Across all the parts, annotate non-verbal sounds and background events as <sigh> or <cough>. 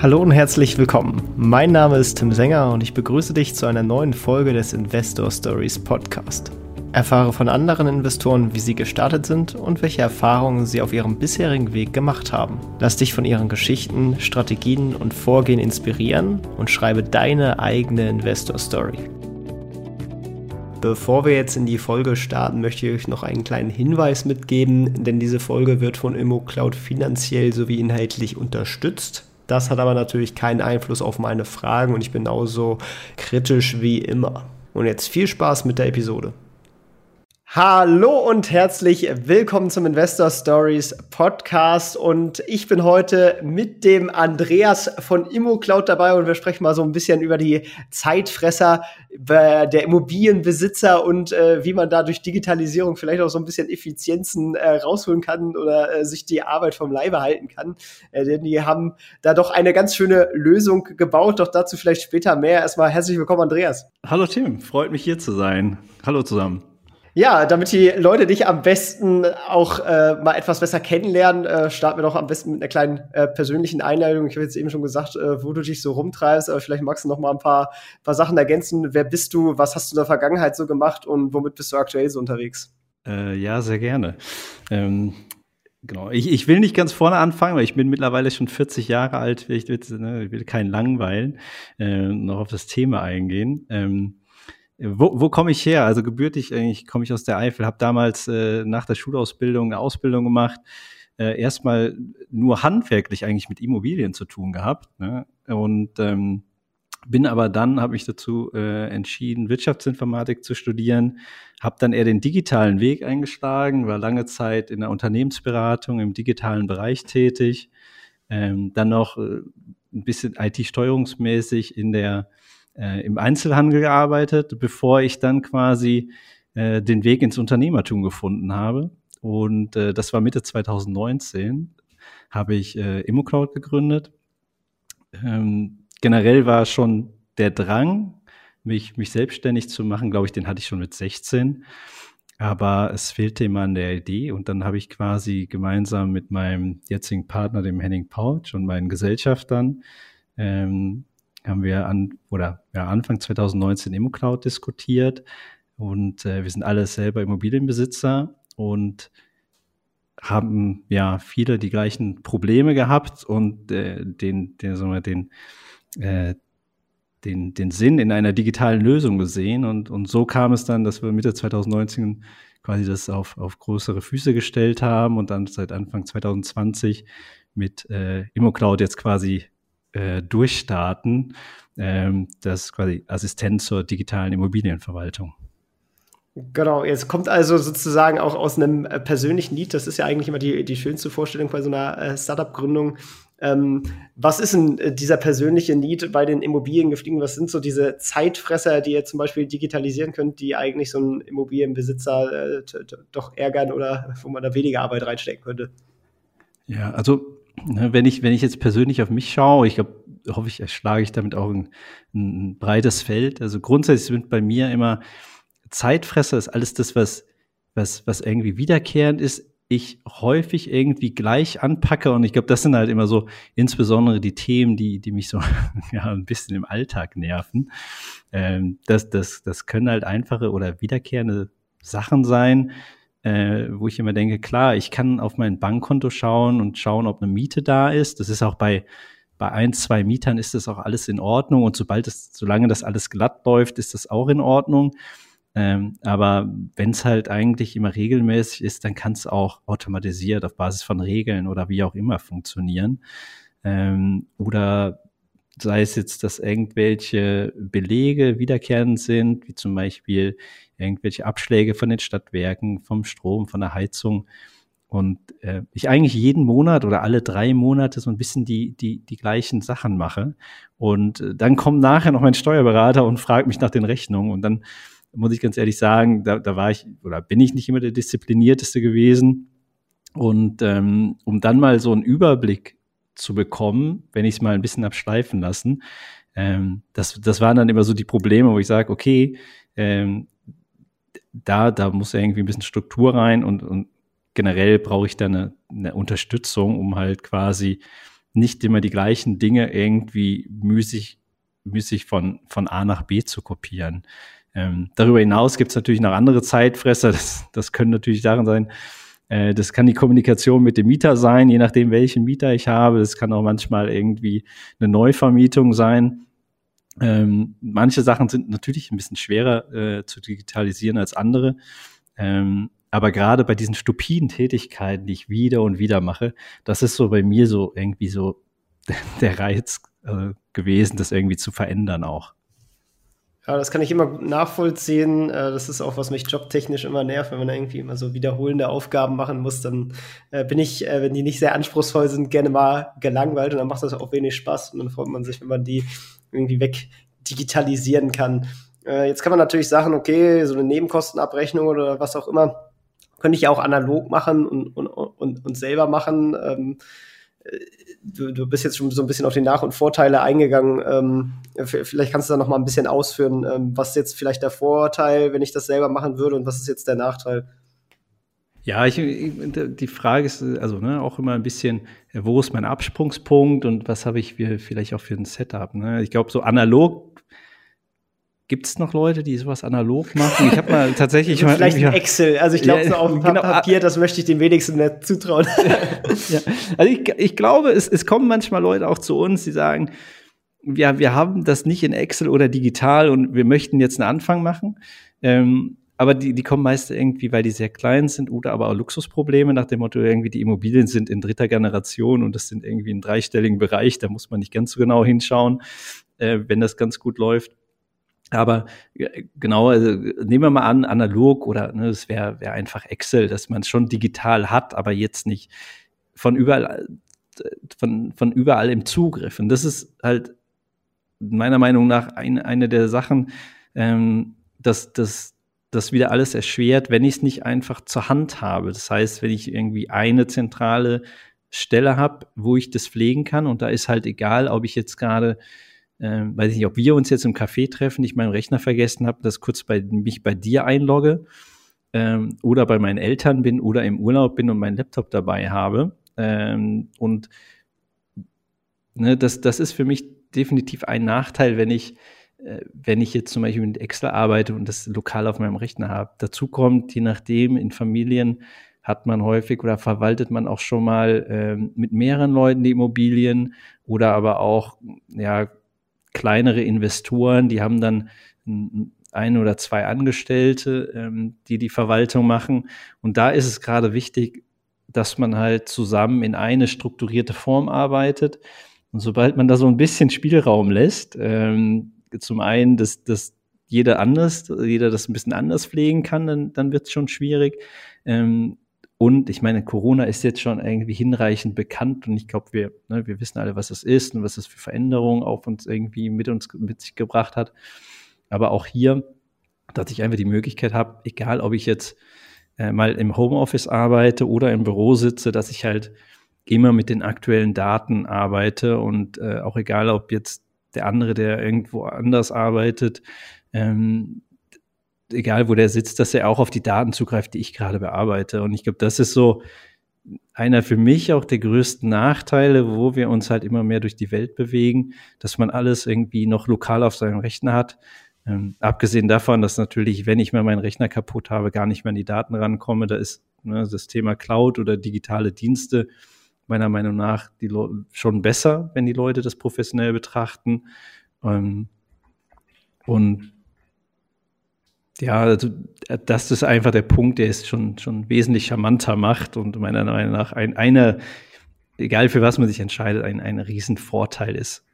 Hallo und herzlich willkommen. Mein Name ist Tim Sänger und ich begrüße dich zu einer neuen Folge des Investor Stories Podcast. Erfahre von anderen Investoren, wie sie gestartet sind und welche Erfahrungen sie auf ihrem bisherigen Weg gemacht haben. Lass dich von ihren Geschichten, Strategien und Vorgehen inspirieren und schreibe deine eigene Investor Story. Bevor wir jetzt in die Folge starten, möchte ich euch noch einen kleinen Hinweis mitgeben, denn diese Folge wird von ImmoCloud finanziell sowie inhaltlich unterstützt. Das hat aber natürlich keinen Einfluss auf meine Fragen und ich bin genauso kritisch wie immer. Und jetzt viel Spaß mit der Episode. Hallo und herzlich willkommen zum Investor Stories Podcast und ich bin heute mit dem Andreas von ImmoCloud dabei und wir sprechen mal so ein bisschen über die Zeitfresser der Immobilienbesitzer und äh, wie man da durch Digitalisierung vielleicht auch so ein bisschen Effizienzen äh, rausholen kann oder äh, sich die Arbeit vom Leibe halten kann. Äh, denn die haben da doch eine ganz schöne Lösung gebaut, doch dazu vielleicht später mehr. Erstmal herzlich willkommen, Andreas. Hallo Tim, freut mich hier zu sein. Hallo zusammen. Ja, damit die Leute dich am besten auch äh, mal etwas besser kennenlernen, äh, starten wir doch am besten mit einer kleinen äh, persönlichen Einleitung. Ich habe jetzt eben schon gesagt, äh, wo du dich so rumtreibst, aber vielleicht magst du noch mal ein paar, paar Sachen ergänzen. Wer bist du? Was hast du in der Vergangenheit so gemacht und womit bist du aktuell so unterwegs? Äh, ja, sehr gerne. Ähm Genau, ich, ich will nicht ganz vorne anfangen, weil ich bin mittlerweile schon 40 Jahre alt. Ich will, ne, ich will keinen langweilen, äh, noch auf das Thema eingehen. Ähm, wo, wo komme ich her? Also gebürtig eigentlich komme ich aus der Eifel, habe damals äh, nach der Schulausbildung eine Ausbildung gemacht, äh, erstmal nur handwerklich eigentlich mit Immobilien zu tun gehabt. Ne? Und ähm, bin aber dann, habe mich dazu äh, entschieden, Wirtschaftsinformatik zu studieren, habe dann eher den digitalen Weg eingeschlagen, war lange Zeit in der Unternehmensberatung im digitalen Bereich tätig, ähm, dann noch äh, ein bisschen IT-steuerungsmäßig in der äh, im Einzelhandel gearbeitet, bevor ich dann quasi äh, den Weg ins Unternehmertum gefunden habe. Und äh, das war Mitte 2019, habe ich äh, ImmoCloud gegründet. Ähm, generell war schon der Drang, mich, mich selbstständig zu machen, glaube ich, den hatte ich schon mit 16. Aber es fehlte immer an der Idee und dann habe ich quasi gemeinsam mit meinem jetzigen Partner, dem Henning Pouch und meinen Gesellschaftern, ähm, haben wir an oder ja, Anfang 2019 ImmoCloud diskutiert und äh, wir sind alle selber Immobilienbesitzer und haben ja viele die gleichen Probleme gehabt und äh, den, den, sagen wir, den, äh, den, den Sinn in einer digitalen Lösung gesehen. Und, und so kam es dann, dass wir Mitte 2019 quasi das auf, auf größere Füße gestellt haben und dann seit Anfang 2020 mit äh, ImmoCloud jetzt quasi äh, durchstarten. Ähm, das ist quasi Assistent zur digitalen Immobilienverwaltung. Genau, jetzt kommt also sozusagen auch aus einem äh, persönlichen Lied. Das ist ja eigentlich immer die, die schönste Vorstellung bei so einer äh, Startup-Gründung. Ähm, was ist denn äh, dieser persönliche Need bei den Immobiliengefliegen? Was sind so diese Zeitfresser, die ihr zum Beispiel digitalisieren könnt, die eigentlich so einen Immobilienbesitzer äh, doch ärgern oder wo man da weniger Arbeit reinstecken könnte? Ja, also wenn ich, wenn ich jetzt persönlich auf mich schaue, ich glaube, hoffe ich, erschlage ich damit auch ein, ein breites Feld. Also grundsätzlich sind bei mir immer Zeitfresser ist alles das, was, was, was irgendwie wiederkehrend ist, ich häufig irgendwie gleich anpacke und ich glaube, das sind halt immer so insbesondere die Themen, die, die mich so <laughs> ja, ein bisschen im Alltag nerven. Ähm, das, das, das können halt einfache oder wiederkehrende Sachen sein, äh, wo ich immer denke, klar, ich kann auf mein Bankkonto schauen und schauen, ob eine Miete da ist. Das ist auch bei bei ein, zwei Mietern ist das auch alles in Ordnung und sobald es, solange das alles glatt läuft, ist das auch in Ordnung. Ähm, aber wenn es halt eigentlich immer regelmäßig ist, dann kann es auch automatisiert auf Basis von Regeln oder wie auch immer funktionieren. Ähm, oder sei es jetzt, dass irgendwelche Belege wiederkehrend sind, wie zum Beispiel irgendwelche Abschläge von den Stadtwerken, vom Strom, von der Heizung. Und äh, ich eigentlich jeden Monat oder alle drei Monate so ein bisschen die, die, die gleichen Sachen mache. Und äh, dann kommt nachher noch mein Steuerberater und fragt mich nach den Rechnungen. Und dann muss ich ganz ehrlich sagen, da, da war ich oder bin ich nicht immer der disziplinierteste gewesen. Und ähm, um dann mal so einen Überblick zu bekommen, wenn ich es mal ein bisschen abschleifen lassen, ähm, das, das waren dann immer so die Probleme, wo ich sage, okay, ähm, da, da muss ja irgendwie ein bisschen Struktur rein und, und generell brauche ich da eine, eine Unterstützung, um halt quasi nicht immer die gleichen Dinge irgendwie müßig, müßig von, von A nach B zu kopieren. Ähm, darüber hinaus gibt es natürlich noch andere Zeitfresser. <laughs> Das, das können natürlich darin sein, das kann die Kommunikation mit dem Mieter sein, je nachdem, welchen Mieter ich habe. Das kann auch manchmal irgendwie eine Neuvermietung sein. Ähm, manche Sachen sind natürlich ein bisschen schwerer äh, zu digitalisieren als andere. Ähm, aber gerade bei diesen stupiden Tätigkeiten, die ich wieder und wieder mache, das ist so bei mir so irgendwie so <laughs> der Reiz äh, gewesen, das irgendwie zu verändern auch. Ja, das kann ich immer nachvollziehen. Äh, das ist auch, was mich jobtechnisch immer nervt, wenn man irgendwie immer so wiederholende Aufgaben machen muss. Dann äh, bin ich, äh, wenn die nicht sehr anspruchsvoll sind, gerne mal gelangweilt und dann macht das auch wenig Spaß. Und dann freut man sich, wenn man die irgendwie weg digitalisieren kann. Jetzt kann man natürlich sagen, okay, so eine Nebenkostenabrechnung oder was auch immer, könnte ich auch analog machen und, und, und, und selber machen. Du, du bist jetzt schon so ein bisschen auf die Nach- und Vorteile eingegangen. Ähm, vielleicht kannst du da noch mal ein bisschen ausführen, ähm, was jetzt vielleicht der Vorteil, wenn ich das selber machen würde und was ist jetzt der Nachteil? Ja, ich, die Frage ist also ne, auch immer ein bisschen, wo ist mein Absprungspunkt und was habe ich vielleicht auch für ein Setup. Ne? Ich glaube, so analog Gibt es noch Leute, die sowas analog machen? Ich habe mal <laughs> tatsächlich also Vielleicht ein Excel. Also ich glaube, ja, so auf genau, Papier, das möchte ich dem wenigsten nicht zutrauen. <laughs> ja. Also ich, ich glaube, es, es kommen manchmal Leute auch zu uns, die sagen, ja, wir haben das nicht in Excel oder digital und wir möchten jetzt einen Anfang machen. Ähm, aber die, die kommen meist irgendwie, weil die sehr klein sind oder aber auch Luxusprobleme nach dem Motto, irgendwie die Immobilien sind in dritter Generation und das sind irgendwie im dreistelligen Bereich, da muss man nicht ganz so genau hinschauen, äh, wenn das ganz gut läuft. Aber genau, also nehmen wir mal an, analog oder ne, es wäre wär einfach Excel, dass man es schon digital hat, aber jetzt nicht von überall, von, von überall im Zugriff. Und das ist halt meiner Meinung nach ein, eine der Sachen, ähm, dass das das wieder alles erschwert, wenn ich es nicht einfach zur Hand habe. Das heißt, wenn ich irgendwie eine zentrale Stelle habe, wo ich das pflegen kann und da ist halt egal, ob ich jetzt gerade ähm, weiß ich nicht, ob wir uns jetzt im Café treffen, ich meinen Rechner vergessen habe, das kurz bei mich bei dir einlogge ähm, oder bei meinen Eltern bin oder im Urlaub bin und meinen Laptop dabei habe. Ähm, und ne, das, das ist für mich definitiv ein Nachteil, wenn ich äh, wenn ich jetzt zum Beispiel mit Excel arbeite und das lokal auf meinem Rechner habe. Dazu kommt, je nachdem, in Familien hat man häufig oder verwaltet man auch schon mal ähm, mit mehreren Leuten die Immobilien oder aber auch ja, kleinere Investoren, die haben dann ein oder zwei Angestellte, ähm, die die Verwaltung machen. Und da ist es gerade wichtig, dass man halt zusammen in eine strukturierte Form arbeitet. Und sobald man da so ein bisschen Spielraum lässt, ähm, zum einen, dass, dass jeder anders, jeder das ein bisschen anders pflegen kann, dann, dann wird es schon schwierig. Ähm, und ich meine, Corona ist jetzt schon irgendwie hinreichend bekannt und ich glaube, wir, ne, wir wissen alle, was es ist und was es für Veränderungen auf uns irgendwie mit uns mit sich gebracht hat. Aber auch hier, dass ich einfach die Möglichkeit habe, egal ob ich jetzt äh, mal im Homeoffice arbeite oder im Büro sitze, dass ich halt immer mit den aktuellen Daten arbeite und äh, auch egal, ob jetzt der andere, der irgendwo anders arbeitet, ähm, egal wo der sitzt, dass er auch auf die Daten zugreift, die ich gerade bearbeite. Und ich glaube, das ist so einer für mich auch der größten Nachteile, wo wir uns halt immer mehr durch die Welt bewegen, dass man alles irgendwie noch lokal auf seinem Rechner hat. Ähm, abgesehen davon, dass natürlich, wenn ich mal meinen Rechner kaputt habe, gar nicht mehr an die Daten rankomme, da ist ne, das Thema Cloud oder digitale Dienste meiner Meinung nach schon besser, wenn die Leute das professionell betrachten. Ähm, und ja, also das ist einfach der Punkt, der es schon, schon wesentlich charmanter macht und meiner Meinung nach ein, eine, egal für was man sich entscheidet, ein, ein Riesenvorteil ist.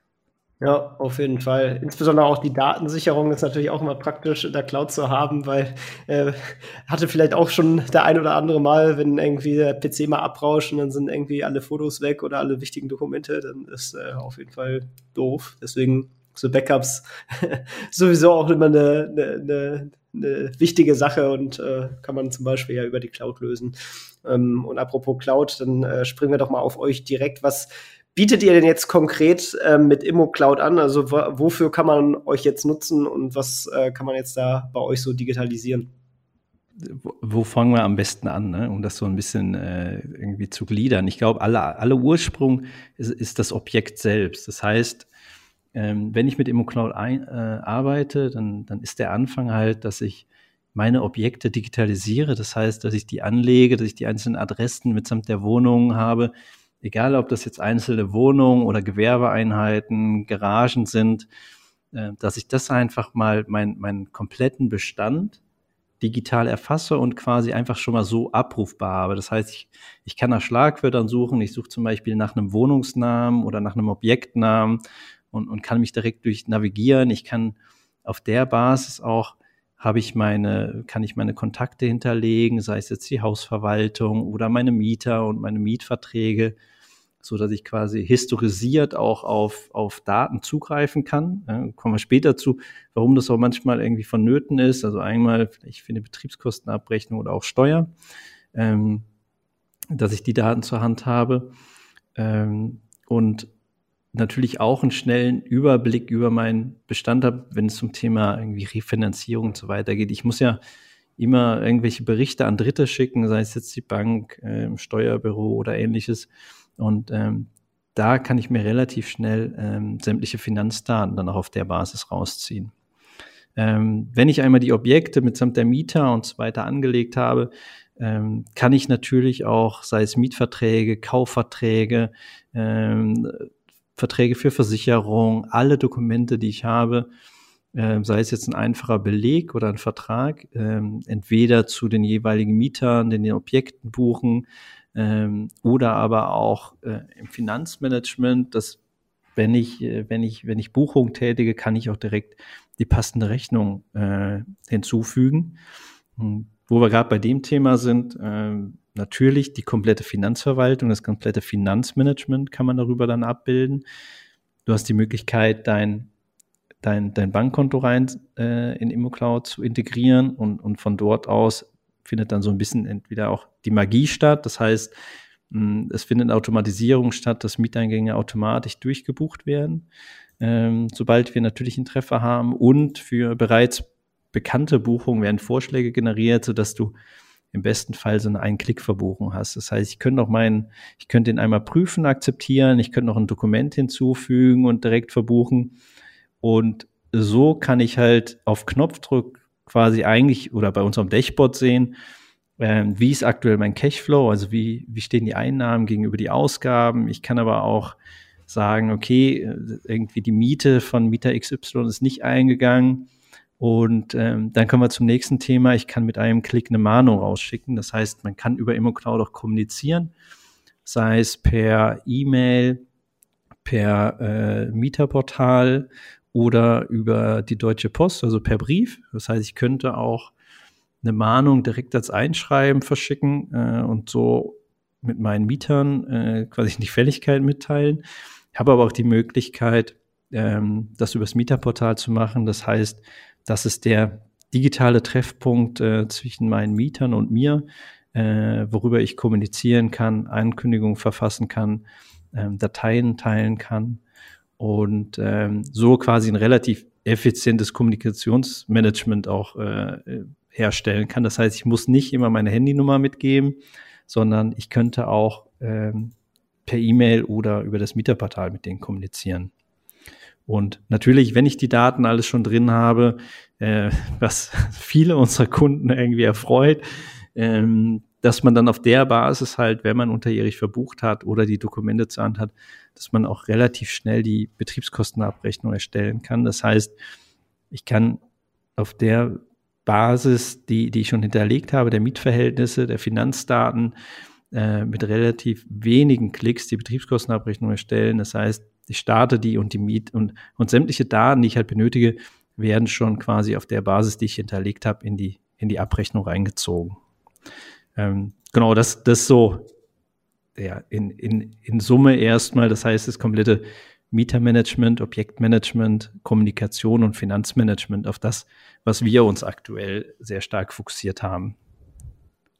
Ja, auf jeden Fall. Insbesondere auch die Datensicherung ist natürlich auch immer praktisch in der Cloud zu haben, weil äh, hatte vielleicht auch schon der ein oder andere Mal, wenn irgendwie der PC mal abrauscht und dann sind irgendwie alle Fotos weg oder alle wichtigen Dokumente, dann ist äh, auf jeden Fall doof. Deswegen so Backups <laughs> sowieso auch immer eine, eine, eine eine wichtige Sache und äh, kann man zum Beispiel ja über die Cloud lösen. Ähm, und apropos Cloud, dann äh, springen wir doch mal auf euch direkt. Was bietet ihr denn jetzt konkret äh, mit Immo Cloud an? Also wofür kann man euch jetzt nutzen und was äh, kann man jetzt da bei euch so digitalisieren? wo fangen wir am besten an, ne? um das so ein bisschen äh, irgendwie zu gliedern? Ich glaube, alle, alle Ursprung ist, ist das Objekt selbst. Das heißt, ähm, wenn ich mit ImmoCloud ein, äh, arbeite, dann, dann ist der Anfang halt, dass ich meine Objekte digitalisiere. Das heißt, dass ich die anlege, dass ich die einzelnen Adressen mitsamt der Wohnungen habe. Egal, ob das jetzt einzelne Wohnungen oder Gewerbeeinheiten, Garagen sind, äh, dass ich das einfach mal, mein, meinen kompletten Bestand digital erfasse und quasi einfach schon mal so abrufbar habe. Das heißt, ich, ich kann nach Schlagwörtern suchen. Ich suche zum Beispiel nach einem Wohnungsnamen oder nach einem Objektnamen und, und kann mich direkt durch navigieren. Ich kann auf der Basis auch habe ich meine, kann ich meine Kontakte hinterlegen, sei es jetzt die Hausverwaltung oder meine Mieter und meine Mietverträge, so dass ich quasi historisiert auch auf, auf Daten zugreifen kann. Kommen wir später zu, warum das auch manchmal irgendwie vonnöten ist. Also einmal vielleicht für eine Betriebskostenabrechnung oder auch Steuer, ähm, dass ich die Daten zur Hand habe. Ähm, und natürlich auch einen schnellen Überblick über meinen Bestand habe, wenn es zum Thema irgendwie Refinanzierung und so weiter geht. Ich muss ja immer irgendwelche Berichte an Dritte schicken, sei es jetzt die Bank, äh, Steuerbüro oder ähnliches. Und ähm, da kann ich mir relativ schnell ähm, sämtliche Finanzdaten dann auch auf der Basis rausziehen. Ähm, wenn ich einmal die Objekte mitsamt der Mieter und so weiter angelegt habe, ähm, kann ich natürlich auch, sei es Mietverträge, Kaufverträge, ähm, Verträge für Versicherung, alle Dokumente, die ich habe, äh, sei es jetzt ein einfacher Beleg oder ein Vertrag, äh, entweder zu den jeweiligen Mietern, den Objekten buchen ähm, oder aber auch äh, im Finanzmanagement, dass wenn ich, äh, wenn ich, wenn ich Buchung tätige, kann ich auch direkt die passende Rechnung äh, hinzufügen. Und wo wir gerade bei dem Thema sind, ähm, natürlich die komplette Finanzverwaltung, das komplette Finanzmanagement kann man darüber dann abbilden. Du hast die Möglichkeit, dein, dein, dein Bankkonto rein äh, in ImmoCloud zu integrieren und, und von dort aus findet dann so ein bisschen entweder auch die Magie statt. Das heißt, mh, es findet Automatisierung statt, dass Mieteingänge automatisch durchgebucht werden, ähm, sobald wir natürlich einen Treffer haben. Und für bereits bekannte Buchungen werden Vorschläge generiert, sodass du im besten Fall so eine Ein-Klick-Verbuchung hast. Das heißt, ich könnte noch meinen, ich könnte den einmal prüfen, akzeptieren, ich könnte noch ein Dokument hinzufügen und direkt verbuchen. Und so kann ich halt auf Knopfdruck quasi eigentlich oder bei unserem Dashboard sehen, äh, wie ist aktuell mein Cashflow, also wie, wie stehen die Einnahmen gegenüber die Ausgaben. Ich kann aber auch sagen, okay, irgendwie die Miete von Mieter XY ist nicht eingegangen und ähm, dann kommen wir zum nächsten Thema. Ich kann mit einem Klick eine Mahnung rausschicken. Das heißt, man kann über ImmoCloud auch kommunizieren, sei es per E-Mail, per äh, Mieterportal oder über die Deutsche Post, also per Brief. Das heißt, ich könnte auch eine Mahnung direkt als Einschreiben verschicken äh, und so mit meinen Mietern äh, quasi die Fälligkeit mitteilen. Ich habe aber auch die Möglichkeit, ähm, das übers Mieterportal zu machen. Das heißt, das ist der digitale Treffpunkt äh, zwischen meinen Mietern und mir, äh, worüber ich kommunizieren kann, Ankündigungen verfassen kann, ähm, Dateien teilen kann und ähm, so quasi ein relativ effizientes Kommunikationsmanagement auch äh, herstellen kann. Das heißt, ich muss nicht immer meine Handynummer mitgeben, sondern ich könnte auch ähm, per E-Mail oder über das Mieterportal mit denen kommunizieren. Und natürlich, wenn ich die Daten alles schon drin habe, äh, <laughs> was viele unserer Kunden irgendwie erfreut, ähm, dass man dann auf der Basis halt, wenn man unterjährig verbucht hat oder die Dokumente zur Hand hat, dass man auch relativ schnell die Betriebskostenabrechnung erstellen kann. Das heißt, ich kann auf der Basis, die, die ich schon hinterlegt habe, der Mietverhältnisse, der Finanzdaten, äh, mit relativ wenigen Klicks die Betriebskostenabrechnung erstellen. Das heißt, ich starte die und die Miet und, und sämtliche Daten, die ich halt benötige, werden schon quasi auf der Basis, die ich hinterlegt habe, in die, in die Abrechnung reingezogen. Ähm, genau, das, das so ja, in, in, in Summe erstmal, das heißt, das komplette Mietermanagement, Objektmanagement, Kommunikation und Finanzmanagement auf das, was wir uns aktuell sehr stark fokussiert haben.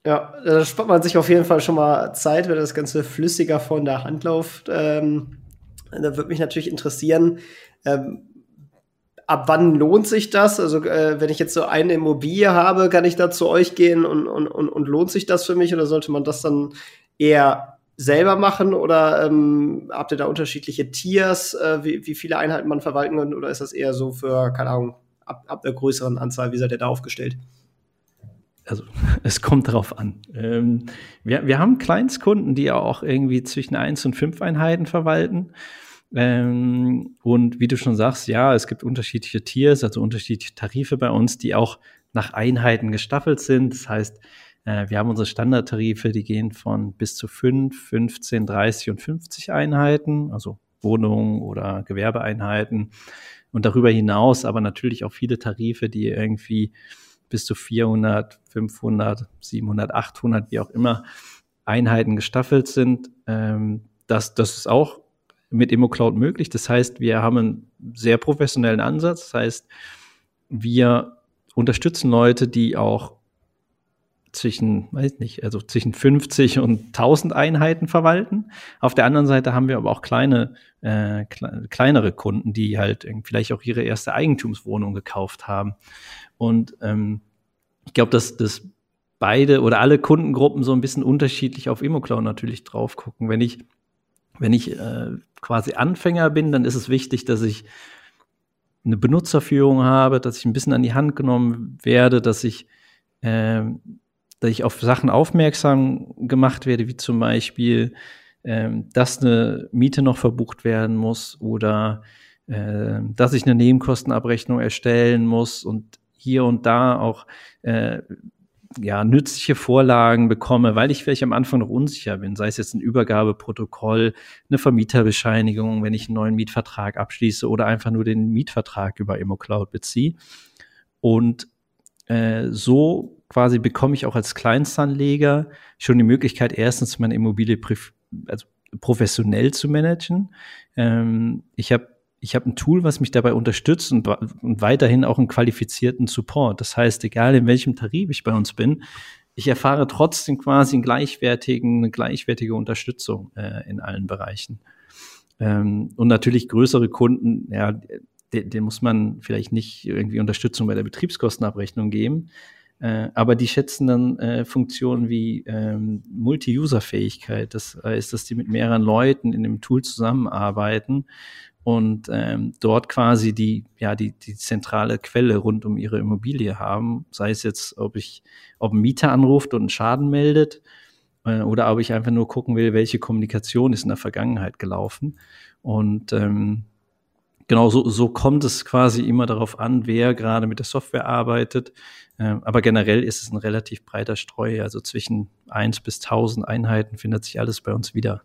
Ja, da spart man sich auf jeden Fall schon mal Zeit, wenn das Ganze flüssiger von der Hand läuft. Ähm, da würde mich natürlich interessieren, ähm, ab wann lohnt sich das? Also äh, wenn ich jetzt so eine Immobilie habe, kann ich da zu euch gehen und, und, und, und lohnt sich das für mich oder sollte man das dann eher selber machen oder ähm, habt ihr da unterschiedliche Tiers, äh, wie, wie viele Einheiten man verwalten kann oder ist das eher so für, keine Ahnung, ab, ab einer größeren Anzahl, wie seid ihr da aufgestellt? Also <laughs> es kommt darauf an. Ähm, wir, wir haben Kleinstkunden, die auch irgendwie zwischen eins und fünf Einheiten verwalten. Ähm, und wie du schon sagst, ja, es gibt unterschiedliche Tiers, also unterschiedliche Tarife bei uns, die auch nach Einheiten gestaffelt sind. Das heißt, äh, wir haben unsere Standardtarife, die gehen von bis zu 5, 15, 30 und 50 Einheiten, also Wohnungen oder Gewerbeeinheiten. Und darüber hinaus aber natürlich auch viele Tarife, die irgendwie bis zu 400, 500, 700, 800, wie auch immer, Einheiten gestaffelt sind. Ähm, das, das ist auch mit ImmoCloud möglich. Das heißt, wir haben einen sehr professionellen Ansatz. Das heißt, wir unterstützen Leute, die auch zwischen, weiß nicht, also zwischen 50 und 1000 Einheiten verwalten. Auf der anderen Seite haben wir aber auch kleine, äh, kle kleinere Kunden, die halt vielleicht auch ihre erste Eigentumswohnung gekauft haben. Und ähm, ich glaube, dass, dass beide oder alle Kundengruppen so ein bisschen unterschiedlich auf ImmoCloud natürlich drauf gucken. Wenn ich wenn ich äh, quasi Anfänger bin, dann ist es wichtig, dass ich eine Benutzerführung habe, dass ich ein bisschen an die Hand genommen werde, dass ich, äh, dass ich auf Sachen aufmerksam gemacht werde, wie zum Beispiel, äh, dass eine Miete noch verbucht werden muss oder äh, dass ich eine Nebenkostenabrechnung erstellen muss und hier und da auch äh, ja, nützliche Vorlagen bekomme, weil ich vielleicht am Anfang noch unsicher bin, sei es jetzt ein Übergabeprotokoll, eine Vermieterbescheinigung, wenn ich einen neuen Mietvertrag abschließe oder einfach nur den Mietvertrag über ImmoCloud beziehe. Und äh, so quasi bekomme ich auch als Kleinstanleger schon die Möglichkeit, erstens meine Immobilie also professionell zu managen. Ähm, ich habe ich habe ein Tool, was mich dabei unterstützt und, und, weiterhin auch einen qualifizierten Support. Das heißt, egal in welchem Tarif ich bei uns bin, ich erfahre trotzdem quasi einen gleichwertigen, eine gleichwertige Unterstützung äh, in allen Bereichen. Ähm, und natürlich größere Kunden, ja, den, den muss man vielleicht nicht irgendwie Unterstützung bei der Betriebskostenabrechnung geben. Äh, aber die schätzen dann äh, Funktionen wie ähm, Multi-User-Fähigkeit. Das heißt, dass die mit mehreren Leuten in dem Tool zusammenarbeiten und ähm, dort quasi die, ja, die, die zentrale Quelle rund um ihre Immobilie haben. Sei es jetzt, ob ich, ob ein Mieter anruft und einen Schaden meldet äh, oder ob ich einfach nur gucken will, welche Kommunikation ist in der Vergangenheit gelaufen. Und ähm, genau so, so kommt es quasi immer darauf an, wer gerade mit der Software arbeitet. Ähm, aber generell ist es ein relativ breiter Streu. Also zwischen eins bis tausend Einheiten findet sich alles bei uns wieder.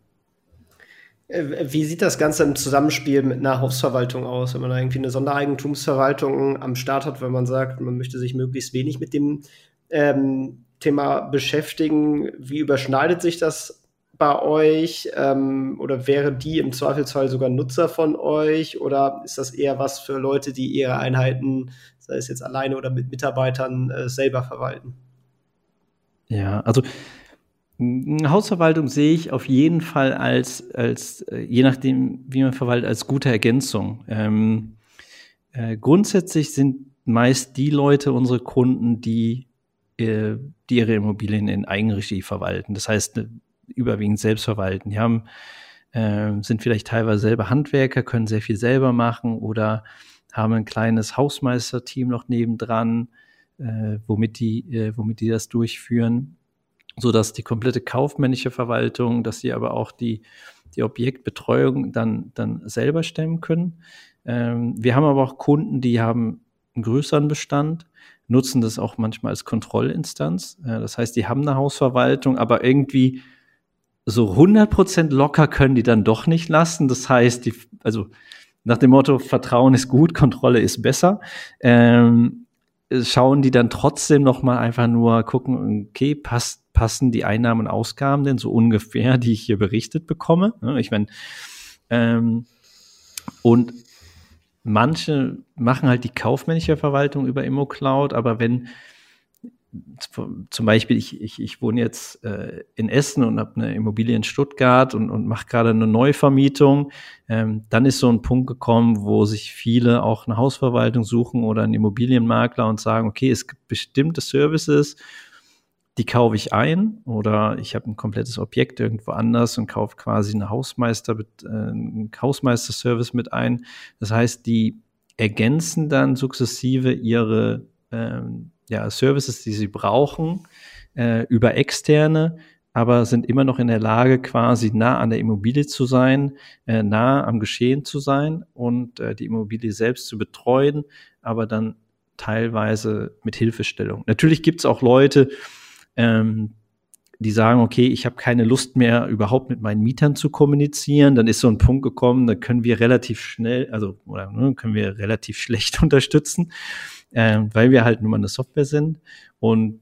Äh, wie sieht das Ganze im Zusammenspiel mit einer Hausverwaltung aus, wenn man da irgendwie eine Sondereigentumsverwaltung am Start hat, wenn man sagt, man möchte sich möglichst wenig mit dem ähm, Thema beschäftigen? Wie überschneidet sich das bei euch? Ähm, oder wäre die im Zweifelsfall sogar Nutzer von euch? Oder ist das eher was für Leute, die ihre Einheiten, sei es jetzt alleine oder mit Mitarbeitern, äh, selber verwalten? Ja, also Hausverwaltung sehe ich auf jeden Fall als, als äh, je nachdem, wie man verwaltet, als gute Ergänzung. Ähm, äh, grundsätzlich sind meist die Leute unsere Kunden, die, äh, die ihre Immobilien in Eigenregie verwalten. Das heißt, äh, überwiegend selbst verwalten. Die haben, äh, sind vielleicht teilweise selber Handwerker, können sehr viel selber machen oder haben ein kleines Hausmeisterteam noch nebendran, äh, womit die, äh, womit die das durchführen so dass die komplette kaufmännische Verwaltung, dass sie aber auch die, die Objektbetreuung dann, dann selber stemmen können. Ähm, wir haben aber auch Kunden, die haben einen größeren Bestand, nutzen das auch manchmal als Kontrollinstanz. Äh, das heißt, die haben eine Hausverwaltung, aber irgendwie so 100% locker können die dann doch nicht lassen. Das heißt, die, also nach dem Motto, Vertrauen ist gut, Kontrolle ist besser. Ähm, schauen die dann trotzdem noch mal einfach nur gucken, okay, passt passen die Einnahmen und Ausgaben denn so ungefähr, die ich hier berichtet bekomme? Ich meine, ähm, und manche machen halt die kaufmännische Verwaltung über ImmoCloud, aber wenn zum Beispiel, ich, ich, ich wohne jetzt äh, in Essen und habe eine Immobilie in Stuttgart und, und mache gerade eine Neuvermietung. Ähm, dann ist so ein Punkt gekommen, wo sich viele auch eine Hausverwaltung suchen oder einen Immobilienmakler und sagen, okay, es gibt bestimmte Services, die kaufe ich ein oder ich habe ein komplettes Objekt irgendwo anders und kaufe quasi eine Hausmeister, äh, einen Hausmeisterservice mit ein. Das heißt, die ergänzen dann sukzessive ihre ähm, ja, Services, die sie brauchen, äh, über externe, aber sind immer noch in der Lage, quasi nah an der Immobilie zu sein, äh, nah am Geschehen zu sein und äh, die Immobilie selbst zu betreuen, aber dann teilweise mit Hilfestellung. Natürlich gibt es auch Leute, ähm, die sagen, okay, ich habe keine Lust mehr, überhaupt mit meinen Mietern zu kommunizieren, dann ist so ein Punkt gekommen, da können wir relativ schnell, also oder ne, können wir relativ schlecht <laughs> unterstützen, äh, weil wir halt nur mal eine Software sind und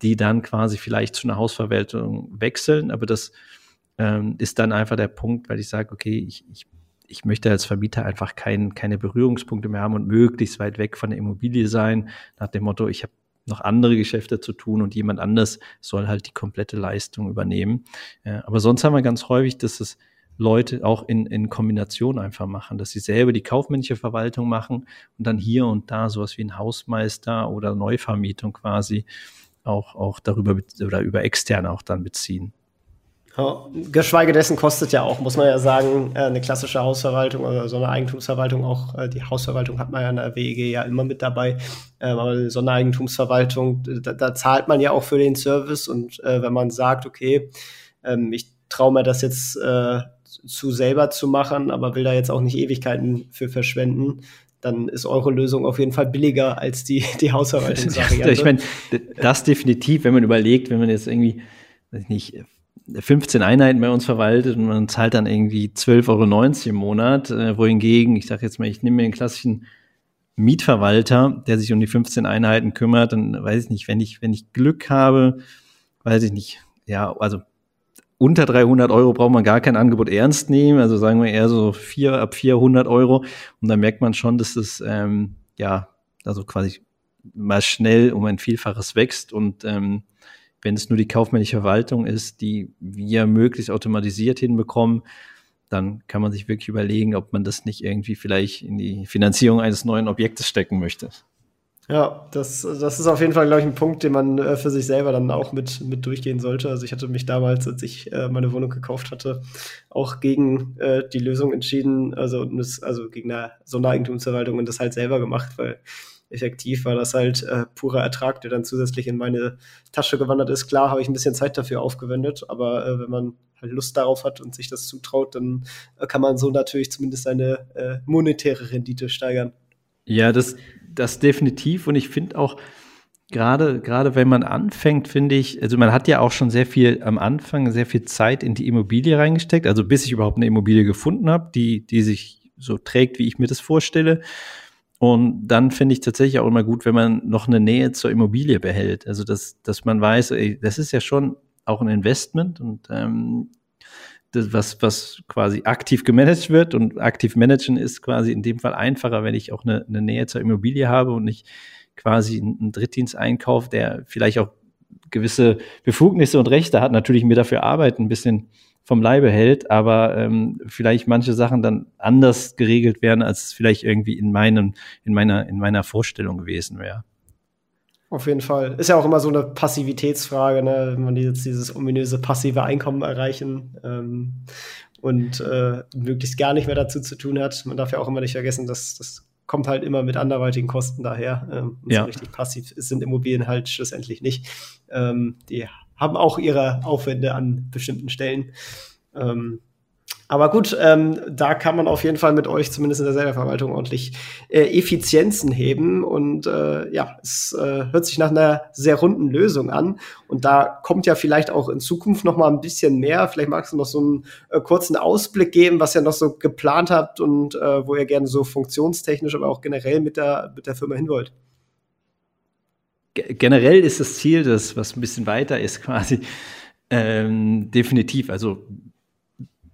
die dann quasi vielleicht zu einer Hausverwaltung wechseln, aber das ähm, ist dann einfach der Punkt, weil ich sage, okay, ich, ich ich möchte als Vermieter einfach kein, keine Berührungspunkte mehr haben und möglichst weit weg von der Immobilie sein, nach dem Motto, ich habe noch andere Geschäfte zu tun und jemand anders soll halt die komplette Leistung übernehmen. Ja, aber sonst haben wir ganz häufig, dass es Leute auch in, in Kombination einfach machen, dass sie selber die kaufmännische Verwaltung machen und dann hier und da sowas wie ein Hausmeister oder Neuvermietung quasi auch, auch darüber oder über externe auch dann beziehen. Ja, geschweige dessen kostet ja auch, muss man ja sagen, äh, eine klassische Hausverwaltung oder so eine Eigentumsverwaltung auch. Äh, die Hausverwaltung hat man ja in der WEG ja immer mit dabei. Ähm, aber eine Sondereigentumsverwaltung, da, da zahlt man ja auch für den Service. Und äh, wenn man sagt, okay, ähm, ich traue mir das jetzt zu selber zu machen, aber will da jetzt auch nicht Ewigkeiten für verschwenden, dann ist eure Lösung auf jeden Fall billiger als die, <laughs> die <laughs> Hausverwaltungsvariante. ich meine, das definitiv, wenn man überlegt, wenn man jetzt irgendwie, weiß ich nicht, 15 Einheiten bei uns verwaltet und man zahlt dann irgendwie 12,90 Euro im Monat, äh, wohingegen, ich sage jetzt mal, ich nehme mir einen klassischen Mietverwalter, der sich um die 15 Einheiten kümmert, dann weiß ich nicht, wenn ich, wenn ich Glück habe, weiß ich nicht, ja, also unter 300 Euro braucht man gar kein Angebot ernst nehmen, also sagen wir eher so vier, ab 400 Euro und dann merkt man schon, dass das, ähm, ja, also quasi mal schnell um ein Vielfaches wächst und ähm, wenn es nur die kaufmännische Verwaltung ist, die wir möglichst automatisiert hinbekommen, dann kann man sich wirklich überlegen, ob man das nicht irgendwie vielleicht in die Finanzierung eines neuen Objektes stecken möchte. Ja, das, das ist auf jeden Fall, glaube ich, ein Punkt, den man äh, für sich selber dann auch mit, mit durchgehen sollte. Also ich hatte mich damals, als ich äh, meine Wohnung gekauft hatte, auch gegen äh, die Lösung entschieden, also, also gegen eine Sondereigentumsverwaltung und das halt selber gemacht, weil effektiv war das halt äh, purer Ertrag, der dann zusätzlich in meine Tasche gewandert ist. Klar habe ich ein bisschen Zeit dafür aufgewendet, aber äh, wenn man halt Lust darauf hat und sich das zutraut, dann äh, kann man so natürlich zumindest seine äh, monetäre Rendite steigern. Ja, das, das definitiv. Und ich finde auch, gerade, gerade wenn man anfängt, finde ich, also man hat ja auch schon sehr viel am Anfang, sehr viel Zeit in die Immobilie reingesteckt, also bis ich überhaupt eine Immobilie gefunden habe, die, die sich so trägt, wie ich mir das vorstelle. Und dann finde ich tatsächlich auch immer gut, wenn man noch eine Nähe zur Immobilie behält. Also dass, dass man weiß, ey, das ist ja schon auch ein Investment und ähm, das, was, was quasi aktiv gemanagt wird und aktiv managen ist quasi in dem Fall einfacher, wenn ich auch eine, eine Nähe zur Immobilie habe und nicht quasi einen Drittdiensteinkauf, der vielleicht auch gewisse Befugnisse und Rechte hat, natürlich mir dafür arbeiten, ein bisschen vom Leibe hält, aber ähm, vielleicht manche Sachen dann anders geregelt werden, als es vielleicht irgendwie in meinem, in meiner, in meiner Vorstellung gewesen wäre. Auf jeden Fall. Ist ja auch immer so eine Passivitätsfrage, ne? wenn man jetzt dieses ominöse passive Einkommen erreichen ähm, und äh, möglichst gar nicht mehr dazu zu tun hat. Man darf ja auch immer nicht vergessen, dass das kommt halt immer mit anderweitigen Kosten daher. Ähm, ja. So richtig passiv sind Immobilien halt schlussendlich nicht. Ähm, die haben auch ihre Aufwände an bestimmten Stellen. Ähm, aber gut, ähm, da kann man auf jeden Fall mit euch zumindest in der Selberverwaltung ordentlich äh, Effizienzen heben. Und äh, ja, es äh, hört sich nach einer sehr runden Lösung an. Und da kommt ja vielleicht auch in Zukunft noch mal ein bisschen mehr. Vielleicht magst du noch so einen äh, kurzen Ausblick geben, was ihr noch so geplant habt und äh, wo ihr gerne so funktionstechnisch, aber auch generell mit der, mit der Firma hin wollt generell ist das Ziel, das, was ein bisschen weiter ist, <laughs> quasi ähm, definitiv. Also,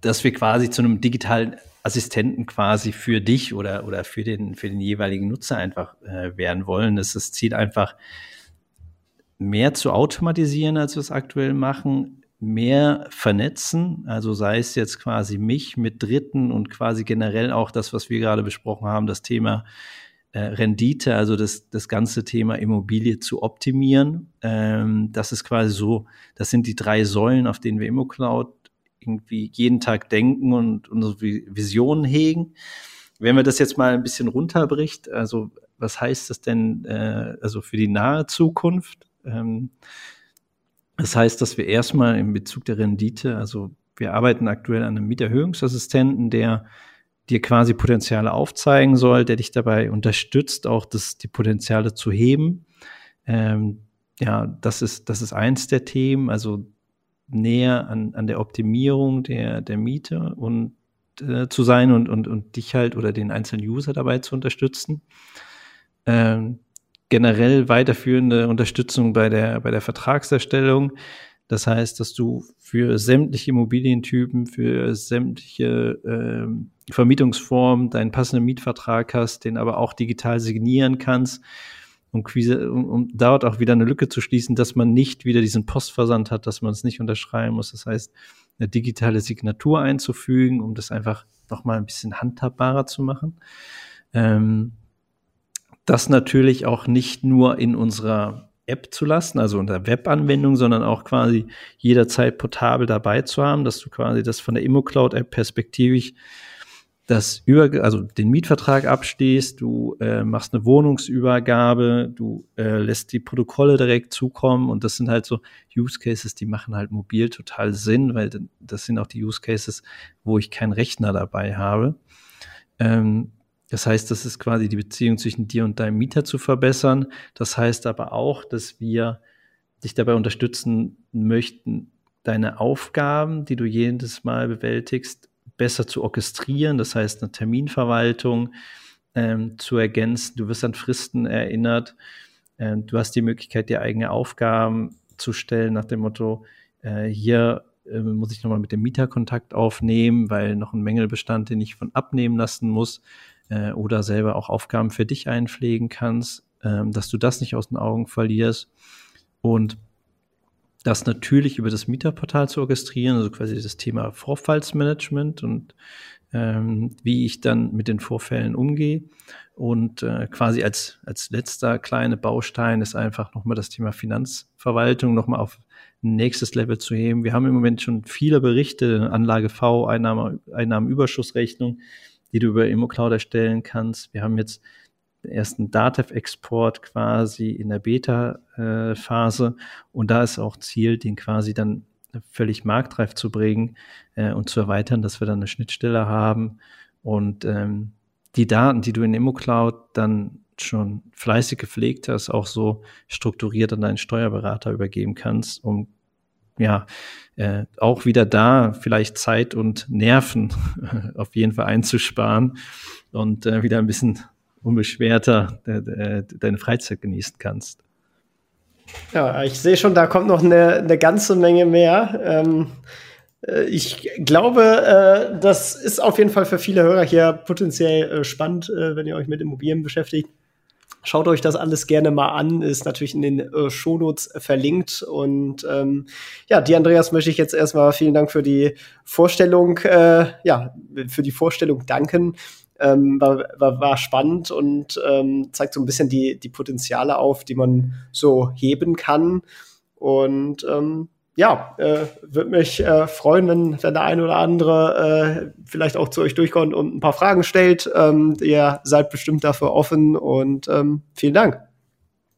dass wir quasi zu einem digitalen Assistenten quasi für dich oder, oder für, den, für den jeweiligen Nutzer einfach äh, werden wollen. Das ist das Ziel einfach, mehr zu automatisieren, als wir es aktuell machen, mehr vernetzen, also sei es jetzt quasi mich mit Dritten und quasi generell auch das, was wir gerade besprochen haben, das Thema äh, Rendite, also das, das ganze Thema Immobilie zu optimieren. Ähm, das ist quasi so, das sind die drei Säulen, auf denen wir ImmoCloud irgendwie jeden Tag denken und unsere Visionen hegen. Wenn man das jetzt mal ein bisschen runterbricht, also was heißt das denn äh, also für die nahe Zukunft? Ähm, das heißt, dass wir erstmal in Bezug der Rendite, also wir arbeiten aktuell an einem Mieterhöhungsassistenten, der dir quasi Potenziale aufzeigen soll, der dich dabei unterstützt, auch das, die Potenziale zu heben. Ähm, ja, das ist, das ist eins der Themen, also näher an, an der Optimierung der, der Miete und äh, zu sein und, und, und dich halt oder den einzelnen User dabei zu unterstützen. Ähm, generell weiterführende Unterstützung bei der, bei der Vertragserstellung. Das heißt, dass du für sämtliche Immobilientypen, für sämtliche ähm, Vermietungsformen deinen passenden Mietvertrag hast, den aber auch digital signieren kannst, um, um, um dort auch wieder eine Lücke zu schließen, dass man nicht wieder diesen Postversand hat, dass man es nicht unterschreiben muss. Das heißt, eine digitale Signatur einzufügen, um das einfach nochmal ein bisschen handhabbarer zu machen. Ähm, das natürlich auch nicht nur in unserer App zu lassen, also unter Webanwendung, sondern auch quasi jederzeit portabel dabei zu haben, dass du quasi das von der ImmoCloud-App perspektivisch das über, also den Mietvertrag abstehst, du äh, machst eine Wohnungsübergabe, du äh, lässt die Protokolle direkt zukommen und das sind halt so Use Cases, die machen halt mobil total Sinn, weil das sind auch die Use Cases, wo ich keinen Rechner dabei habe. Ähm, das heißt, das ist quasi die Beziehung zwischen dir und deinem Mieter zu verbessern. Das heißt aber auch, dass wir dich dabei unterstützen möchten, deine Aufgaben, die du jedes Mal bewältigst, besser zu orchestrieren. Das heißt, eine Terminverwaltung ähm, zu ergänzen. Du wirst an Fristen erinnert. Ähm, du hast die Möglichkeit, dir eigene Aufgaben zu stellen nach dem Motto, äh, hier äh, muss ich nochmal mit dem Mieter Kontakt aufnehmen, weil noch ein Mängelbestand, den ich von abnehmen lassen muss äh, oder selber auch Aufgaben für dich einpflegen kannst, ähm, dass du das nicht aus den Augen verlierst und das natürlich über das Mieterportal zu orchestrieren, also quasi das Thema Vorfallsmanagement und ähm, wie ich dann mit den Vorfällen umgehe. Und äh, quasi als, als letzter kleine Baustein ist einfach nochmal das Thema Finanzverwaltung nochmal auf ein nächstes Level zu heben. Wir haben im Moment schon viele Berichte, Anlage V, Einnahme, Einnahmenüberschussrechnung, die du über ImmoCloud erstellen kannst. Wir haben jetzt den ersten Datev-Export quasi in der Beta-Phase und da ist auch Ziel, den quasi dann völlig marktreif zu bringen äh, und zu erweitern, dass wir dann eine Schnittstelle haben und ähm, die Daten, die du in ImmoCloud dann schon fleißig gepflegt hast, auch so strukturiert an deinen Steuerberater übergeben kannst, um ja, äh, auch wieder da vielleicht Zeit und Nerven <laughs> auf jeden Fall einzusparen und äh, wieder ein bisschen unbeschwerter de, deine Freizeit genießen kannst. Ja, ich sehe schon, da kommt noch eine, eine ganze Menge mehr. Ähm, äh, ich glaube, äh, das ist auf jeden Fall für viele Hörer hier potenziell äh, spannend, äh, wenn ihr euch mit Immobilien beschäftigt. Schaut euch das alles gerne mal an, ist natürlich in den äh, Shownotes verlinkt. Und ähm, ja, die Andreas möchte ich jetzt erstmal vielen Dank für die Vorstellung, äh, ja, für die Vorstellung danken. Ähm, war, war, war spannend und ähm, zeigt so ein bisschen die, die Potenziale auf, die man so heben kann. Und ähm, ja, äh, würde mich äh, freuen, wenn, wenn der eine oder andere äh, vielleicht auch zu euch durchkommt und ein paar Fragen stellt. Ähm, ihr seid bestimmt dafür offen und ähm, vielen Dank.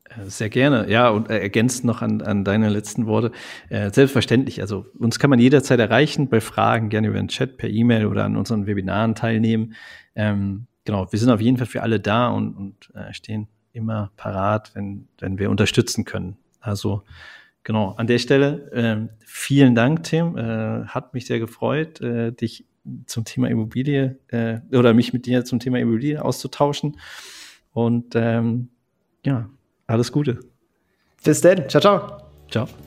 Äh, sehr gerne. Ja, und äh, ergänzt noch an, an deine letzten Worte. Äh, selbstverständlich. Also uns kann man jederzeit erreichen bei Fragen, gerne über den Chat, per E-Mail oder an unseren Webinaren teilnehmen. Ähm, genau, wir sind auf jeden Fall für alle da und, und äh, stehen immer parat, wenn, wenn wir unterstützen können. Also Genau, an der Stelle äh, vielen Dank, Tim. Äh, hat mich sehr gefreut, äh, dich zum Thema Immobilie äh, oder mich mit dir zum Thema Immobilie auszutauschen. Und ähm, ja, alles Gute. Bis dann. Ciao, ciao. Ciao.